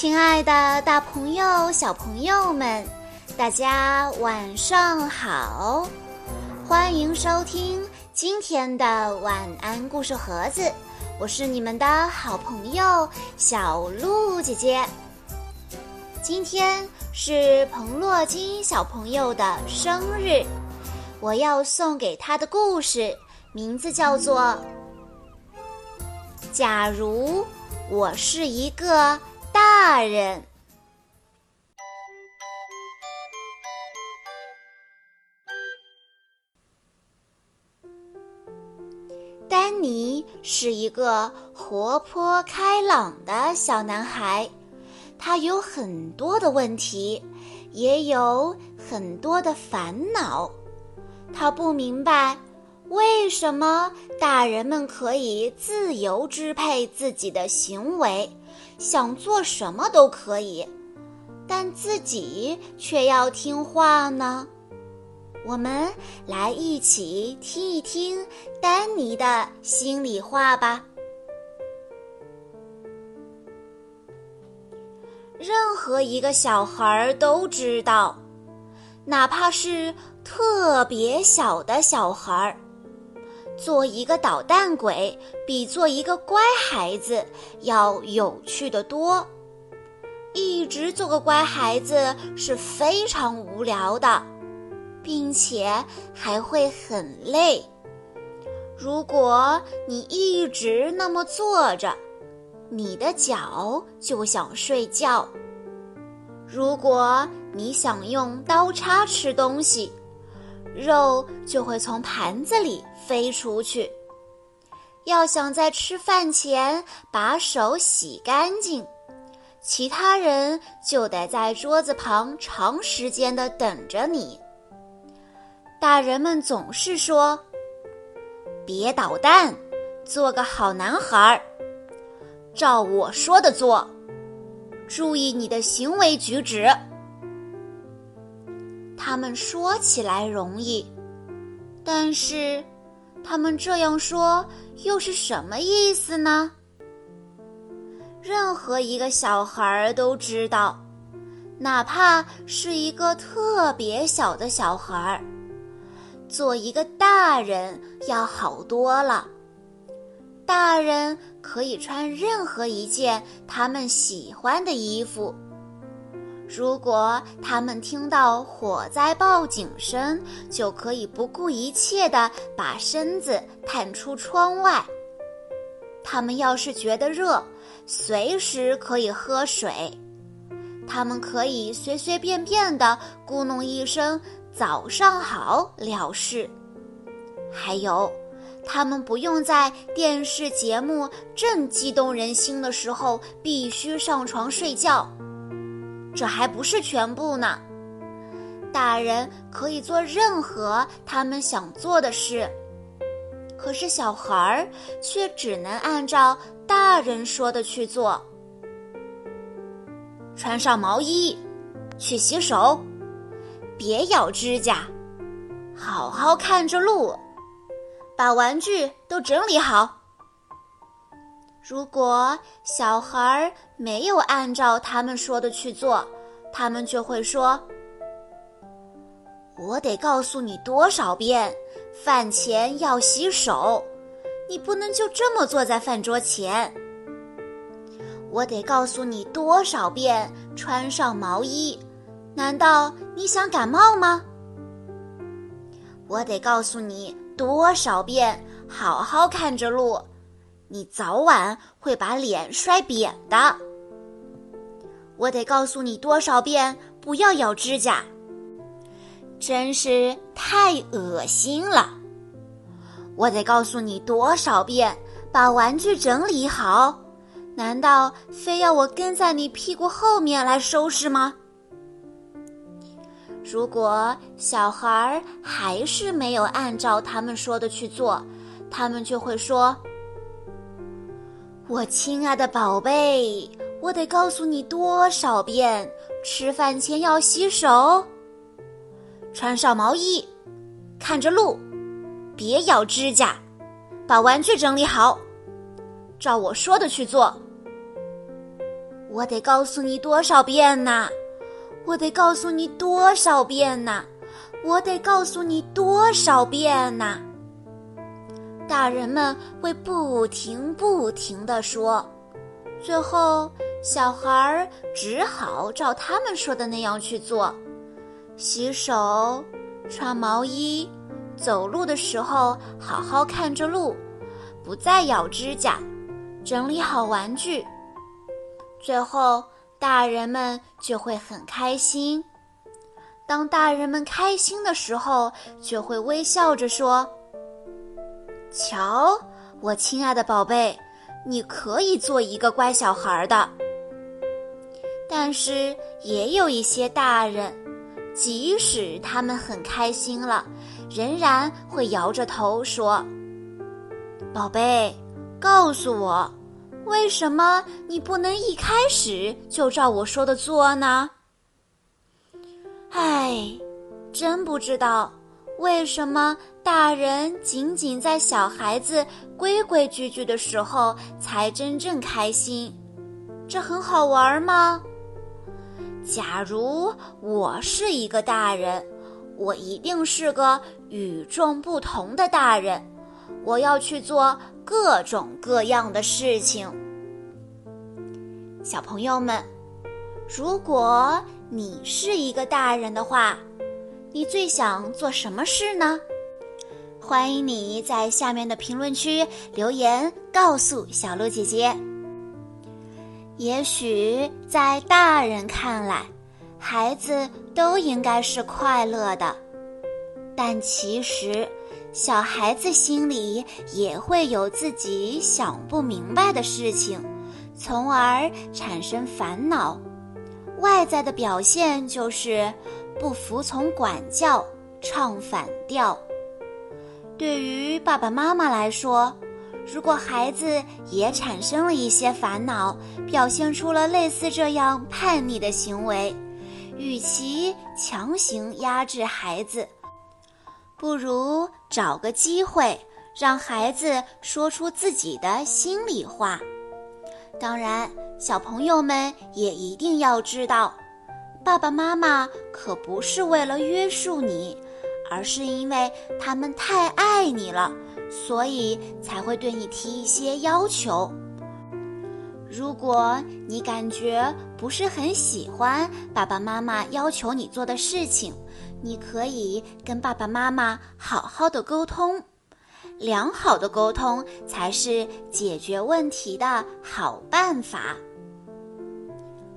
亲爱的，大朋友、小朋友们，大家晚上好！欢迎收听今天的晚安故事盒子，我是你们的好朋友小鹿姐姐。今天是彭洛金小朋友的生日，我要送给他的故事名字叫做《假如我是一个》。大人，丹尼是一个活泼开朗的小男孩，他有很多的问题，也有很多的烦恼。他不明白为什么大人们可以自由支配自己的行为。想做什么都可以，但自己却要听话呢？我们来一起听一听丹尼的心里话吧。任何一个小孩都知道，哪怕是特别小的小孩儿。做一个捣蛋鬼比做一个乖孩子要有趣的多。一直做个乖孩子是非常无聊的，并且还会很累。如果你一直那么坐着，你的脚就想睡觉。如果你想用刀叉吃东西，肉就会从盘子里飞出去。要想在吃饭前把手洗干净，其他人就得在桌子旁长时间的等着你。大人们总是说：“别捣蛋，做个好男孩儿，照我说的做，注意你的行为举止。”他们说起来容易，但是，他们这样说又是什么意思呢？任何一个小孩儿都知道，哪怕是一个特别小的小孩儿，做一个大人要好多了。大人可以穿任何一件他们喜欢的衣服。如果他们听到火灾报警声，就可以不顾一切地把身子探出窗外。他们要是觉得热，随时可以喝水。他们可以随随便便地咕哝一声“早上好”了事。还有，他们不用在电视节目正激动人心的时候必须上床睡觉。这还不是全部呢，大人可以做任何他们想做的事，可是小孩儿却只能按照大人说的去做。穿上毛衣，去洗手，别咬指甲，好好看着路，把玩具都整理好。如果小孩没有按照他们说的去做，他们就会说：“我得告诉你多少遍，饭前要洗手，你不能就这么坐在饭桌前。我得告诉你多少遍，穿上毛衣，难道你想感冒吗？我得告诉你多少遍，好好看着路。”你早晚会把脸摔扁的。我得告诉你多少遍，不要咬指甲。真是太恶心了。我得告诉你多少遍，把玩具整理好。难道非要我跟在你屁股后面来收拾吗？如果小孩还是没有按照他们说的去做，他们就会说。我亲爱的宝贝，我得告诉你多少遍，吃饭前要洗手，穿上毛衣，看着路，别咬指甲，把玩具整理好，照我说的去做。我得告诉你多少遍呢？我得告诉你多少遍呢？我得告诉你多少遍呢？大人们会不停不停地说，最后小孩只好照他们说的那样去做：洗手、穿毛衣、走路的时候好好看着路，不再咬指甲，整理好玩具。最后，大人们就会很开心。当大人们开心的时候，就会微笑着说。瞧，我亲爱的宝贝，你可以做一个乖小孩的。但是也有一些大人，即使他们很开心了，仍然会摇着头说：“宝贝，告诉我，为什么你不能一开始就照我说的做呢？”唉，真不知道。为什么大人仅仅在小孩子规规矩矩的时候才真正开心？这很好玩吗？假如我是一个大人，我一定是个与众不同的大人。我要去做各种各样的事情。小朋友们，如果你是一个大人的话。你最想做什么事呢？欢迎你在下面的评论区留言告诉小鹿姐姐。也许在大人看来，孩子都应该是快乐的，但其实小孩子心里也会有自己想不明白的事情，从而产生烦恼。外在的表现就是。不服从管教，唱反调。对于爸爸妈妈来说，如果孩子也产生了一些烦恼，表现出了类似这样叛逆的行为，与其强行压制孩子，不如找个机会让孩子说出自己的心里话。当然，小朋友们也一定要知道。爸爸妈妈可不是为了约束你，而是因为他们太爱你了，所以才会对你提一些要求。如果你感觉不是很喜欢爸爸妈妈要求你做的事情，你可以跟爸爸妈妈好好的沟通，良好的沟通才是解决问题的好办法。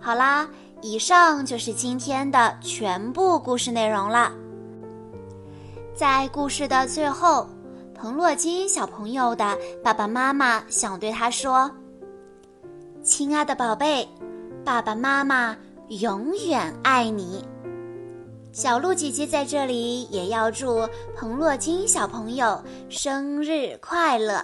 好啦。以上就是今天的全部故事内容了。在故事的最后，彭洛金小朋友的爸爸妈妈想对他说：“亲爱的宝贝，爸爸妈妈永远爱你。”小鹿姐姐在这里也要祝彭洛金小朋友生日快乐。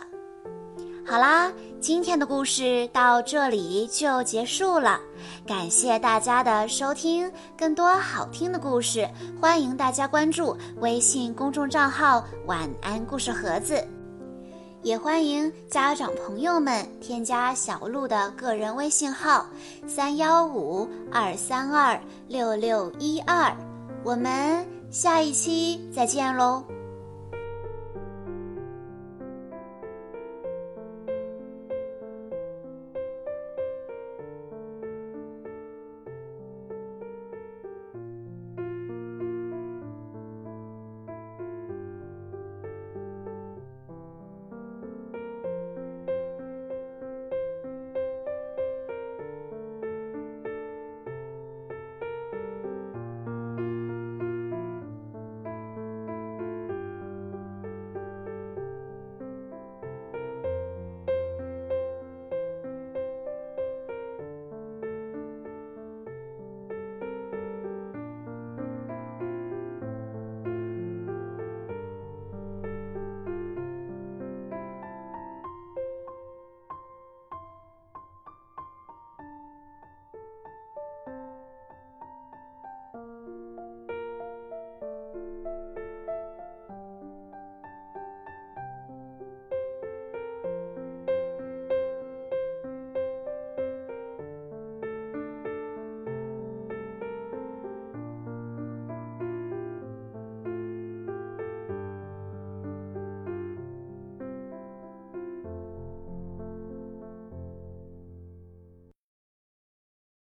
好啦。今天的故事到这里就结束了，感谢大家的收听。更多好听的故事，欢迎大家关注微信公众账号“晚安故事盒子”，也欢迎家长朋友们添加小鹿的个人微信号：三幺五二三二六六一二。我们下一期再见喽！